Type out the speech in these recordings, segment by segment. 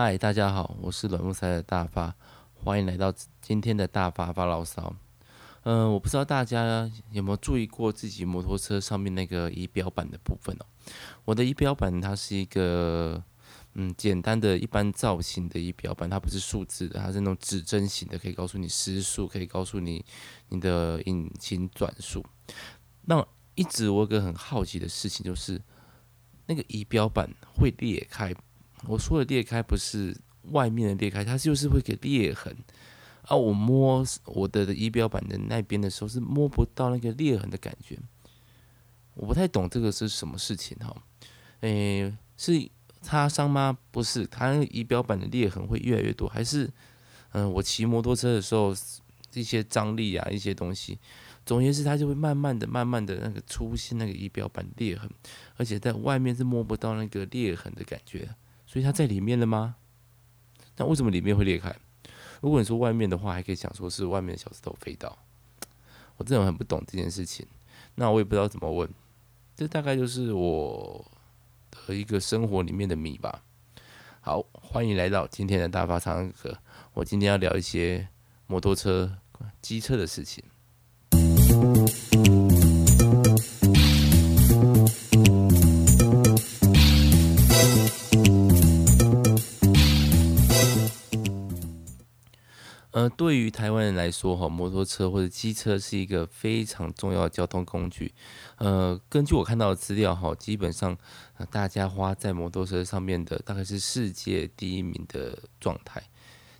嗨，大家好，我是软木塞的大发，欢迎来到今天的大发发牢骚。嗯、我不知道大家有没有注意过自己摩托车上面那个仪表板的部分哦。我的仪表板它是一个嗯简单的一般造型的仪表板，它不是数字的，它是那种指针型的，可以告诉你时速，可以告诉你你的引擎转速。那一直我有个很好奇的事情就是，那个仪表板会裂开。我说的裂开不是外面的裂开，它就是会给裂痕。啊，我摸我的仪表板的那边的时候是摸不到那个裂痕的感觉。我不太懂这个是什么事情哈。诶，是擦伤吗？不是，它那个仪表板的裂痕会越来越多，还是嗯、我骑摩托车的时候一些张力啊，一些东西。总言之它就会慢慢的、慢慢的那个出现那个仪表板裂痕，而且在外面是摸不到那个裂痕的感觉，所以它在里面了吗？那为什么里面会裂开？如果你说外面的话，还可以想说是外面的小石头飞到。我真的很不懂这件事情，那我也不知道怎么问。这大概就是我的一个生活里面的谜吧。好，欢迎来到今天的大发常课。我今天要聊一些摩托车、机车的事情。对于台湾人来说，哈，摩托车或者机车是一个非常重要的交通工具。呃，根据我看到的资料，哈，基本上，大家花在摩托车上面的大概是世界第一名的状态。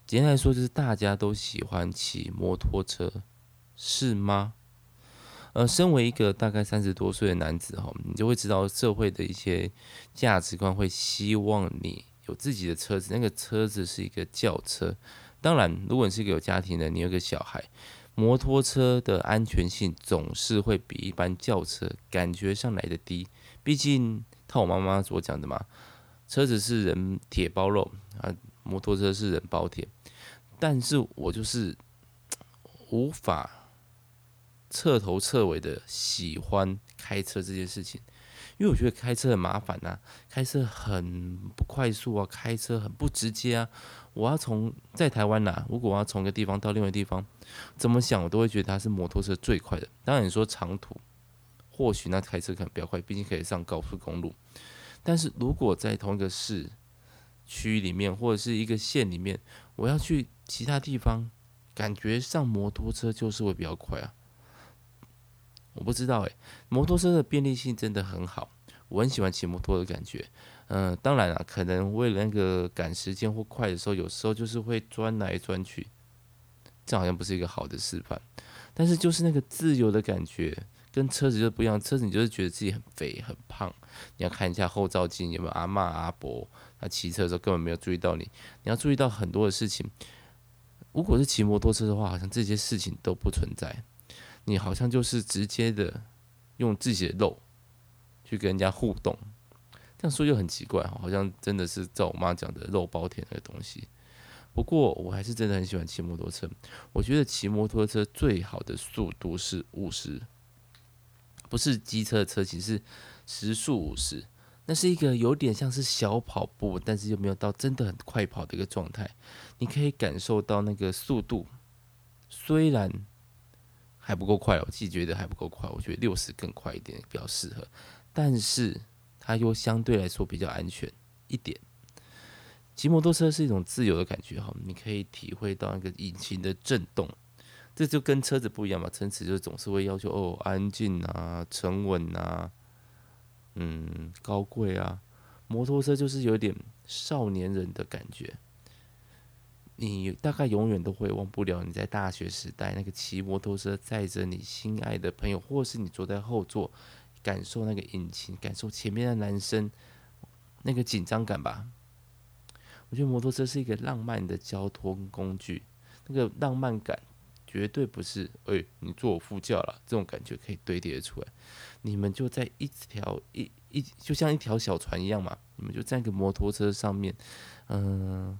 简单来说，就是大家都喜欢骑摩托车，是吗？呃，身为一个大概三十多岁的男子，哈，你就会知道社会的一些价值观会希望你有自己的车子，那个车子是一个轿车。当然，如果你是一个有家庭的，你有个小孩，摩托车的安全性总是会比一般轿车感觉上来的低。毕竟，套我妈妈所讲的嘛，车子是人铁包肉啊，摩托车是人包铁。但是我就是 无法彻头彻尾的喜欢开车这件事情。因为我觉得开车很麻烦呐、开车很不快速啊，开车很不直接啊。我要从在台湾呐、如果我要从一个地方到另外一个地方，怎么想我都会觉得它是摩托车最快的。当然你说长途，或许那开车可能比较快，毕竟可以上高速公路。但是如果在同一个市区里面或者是一个县里面，我要去其他地方，感觉上摩托车就是会比较快啊。我不知道诶，摩托车的便利性真的很好，我很喜欢骑摩托的感觉。嗯、当然了，可能为了那个赶时间或快的时候，有时候就是会钻来钻去，这好像不是一个好的示范。但是就是那个自由的感觉，跟车子就不一样。车子你就是觉得自己很肥很胖，你要看一下后照镜有没有阿嬷阿伯，他骑车的时候根本没有注意到你，你要注意到很多的事情。如果是骑摩托车的话，好像这些事情都不存在。你好像就是直接的用自己的肉去跟人家互动，这样说就很奇怪，好像真的是照我妈讲的肉包铁那个东西。不过我还是真的很喜欢骑摩托车，我觉得骑摩托车最好的速度是五十，不是机车的车型，是时速五十，那是一个有点像是小跑步，但是又没有到真的很快跑的一个状态。你可以感受到那个速度，虽然。还不够快，我自己觉得还不够快。我觉得六十更快一点比较适合，但是它又相对来说比较安全一点。骑摩托车是一种自由的感觉哈，你可以体会到那个引擎的震动，这就跟车子不一样嘛。车子就总是会要求哦安静啊、沉稳啊、嗯高贵啊，摩托车就是有点少年人的感觉。你大概永远都会忘不了你在大学时代那个骑摩托车载着你心爱的朋友，或是你坐在后座，感受那个引擎，感受前面的男生那个紧张感吧。我觉得摩托车是一个浪漫的交通工具，那个浪漫感绝对不是哎、你坐我副驾了这种感觉可以堆叠出来。你们就在一条一一就像一条小船一样嘛，你们就在一个摩托车上面，嗯。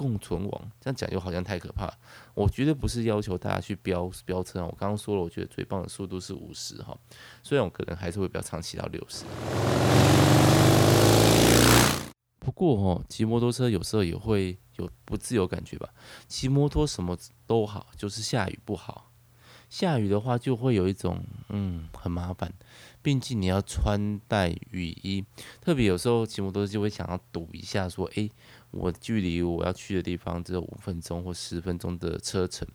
共存亡，这样讲又好像太可怕。我绝对不是要求大家去飙飙车。我刚刚说了，我觉得最棒的速度是五十哈，虽然我可能还是会比较长骑到六十。不过哦，骑摩托车有时候也会有不自由感觉吧。骑摩托什么都好，就是下雨不好。下雨的话就会有一种嗯很麻烦，毕竟你要穿戴雨衣，特别有时候骑摩托车就会想要赌一下，说诶，我距离我要去的地方只有五分钟或十分钟的车程，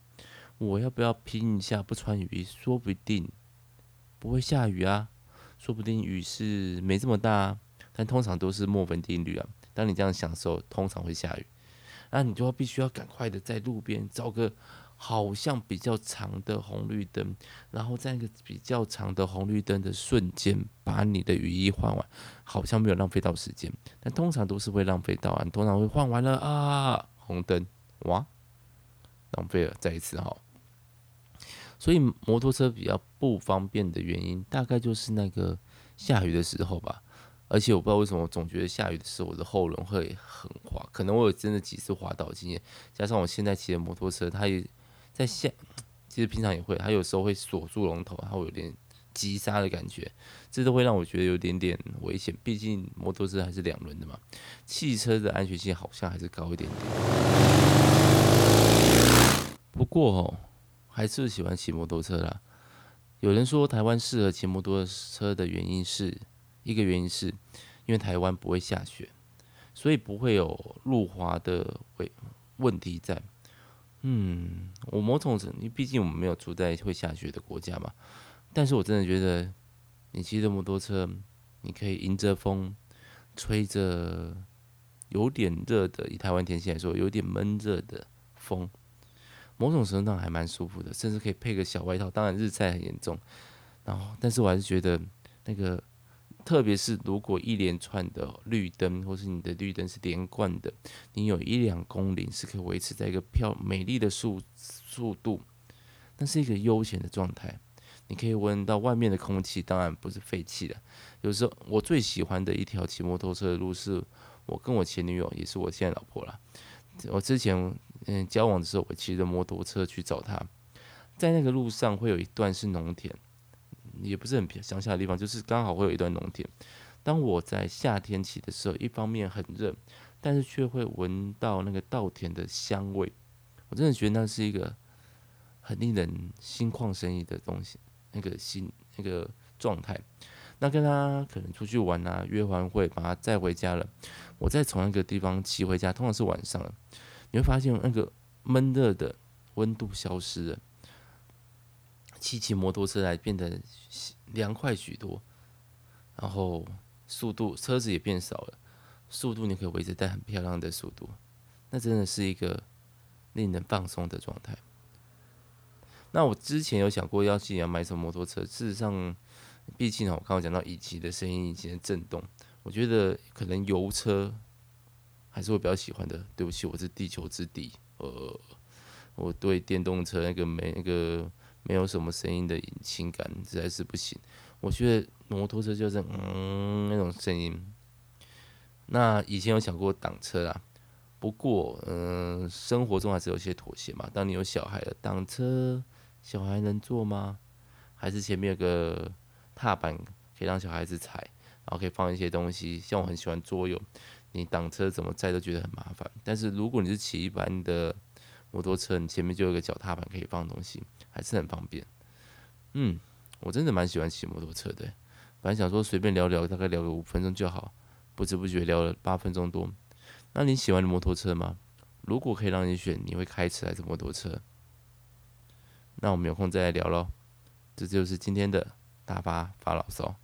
我要不要拼一下不穿雨衣？说不定不会下雨啊，说不定雨是没这么大啊。但通常都是墨菲定律啊。当你这样想的时候，通常会下雨，那你就要必须要赶快的在路边找个好像比较长的红绿灯，然后在一个比较长的红绿灯的瞬间，把你的雨衣换完，好像没有浪费到时间，但通常都是会浪费到啊。通常会换完了啊，红灯哇，浪费了，再一次哈。所以摩托车比较不方便的原因，大概就是那个下雨的时候吧。而且我不知道为什么，我总觉得下雨的时候我的后轮会很滑，可能我有真的几次滑倒经验，加上我现在骑的摩托车，它也在下，其实平常也会，它有时候会锁住龙头，它会有点急刹的感觉，这都会让我觉得有点点危险。毕竟摩托车还是两轮的嘛，汽车的安全性好像还是高一点点。不过哦，还是喜欢骑摩托车啦。有人说台湾适合骑摩托车的原因是。一个原因是，因为台湾不会下雪，所以不会有路滑的问问题在。嗯，我某种程度，因为毕竟我们没有住在会下雪的国家嘛。但是我真的觉得，你骑着摩托车，你可以迎着风，吹着有点热的，以台湾天气来说，有点闷热的风，某种程度上还蛮舒服的，甚至可以配个小外套。当然日晒很严重，然后，但是我还是觉得那个。特别是如果一连串的绿灯，或是你的绿灯是连贯的，你有一两公里是可以维持在一个漂美丽的速速度，那是一个悠闲的状态。你可以闻到外面的空气，当然不是废气的。有时候我最喜欢的一条骑摩托车的路，是我跟我前女友，也是我现在老婆啦。我之前嗯交往的时候，我骑着摩托车去找她，在那个路上会有一段是农田。也不是很偏乡下的地方，就是刚好会有一段农田。当我在夏天骑的时候，一方面很热，但是却会闻到那个稻田的香味。我真的觉得那是一个很令人心旷神怡的东西，那个心那个状态。那跟他可能出去玩啊，约完会把他载回家了，我再从那个地方骑回家，通常是晚上了，你会发现那个闷热的温度消失了。骑骑摩托车来变得凉快许多，然后速度车子也变少了，速度你可以维持在很漂亮的速度，那真的是一个令人放松的状态。那我之前有想过要去要买什么摩托车，事实上，毕竟我刚刚讲到引擎的声音、引擎的震动，我觉得可能油车还是我比较喜欢的。对不起，我是地球之敌，呃，我对电动车那个没那个。没有什么声音的引擎感，实在是不行。我觉得摩托车就是嗯那种声音。那以前有想过挡车啦，不过嗯、生活中还是有些妥协嘛。当你有小孩了，挡车小孩能坐吗？还是前面有个踏板可以让小孩子踩，然后可以放一些东西。像我很喜欢桌游，你挡车怎么载都觉得很麻烦。但是如果你是骑一般的摩托车，你前面就有个脚踏板可以放东西。还是很方便，嗯，我真的蛮喜欢骑摩托车的。本来想说随便聊聊，大概聊个五分钟就好，不知不觉聊了八分钟多。那你喜欢摩托车吗？如果可以让你选，你会开车还是摩托车？那我们有空再来聊喽。这就是今天的大发发牢骚。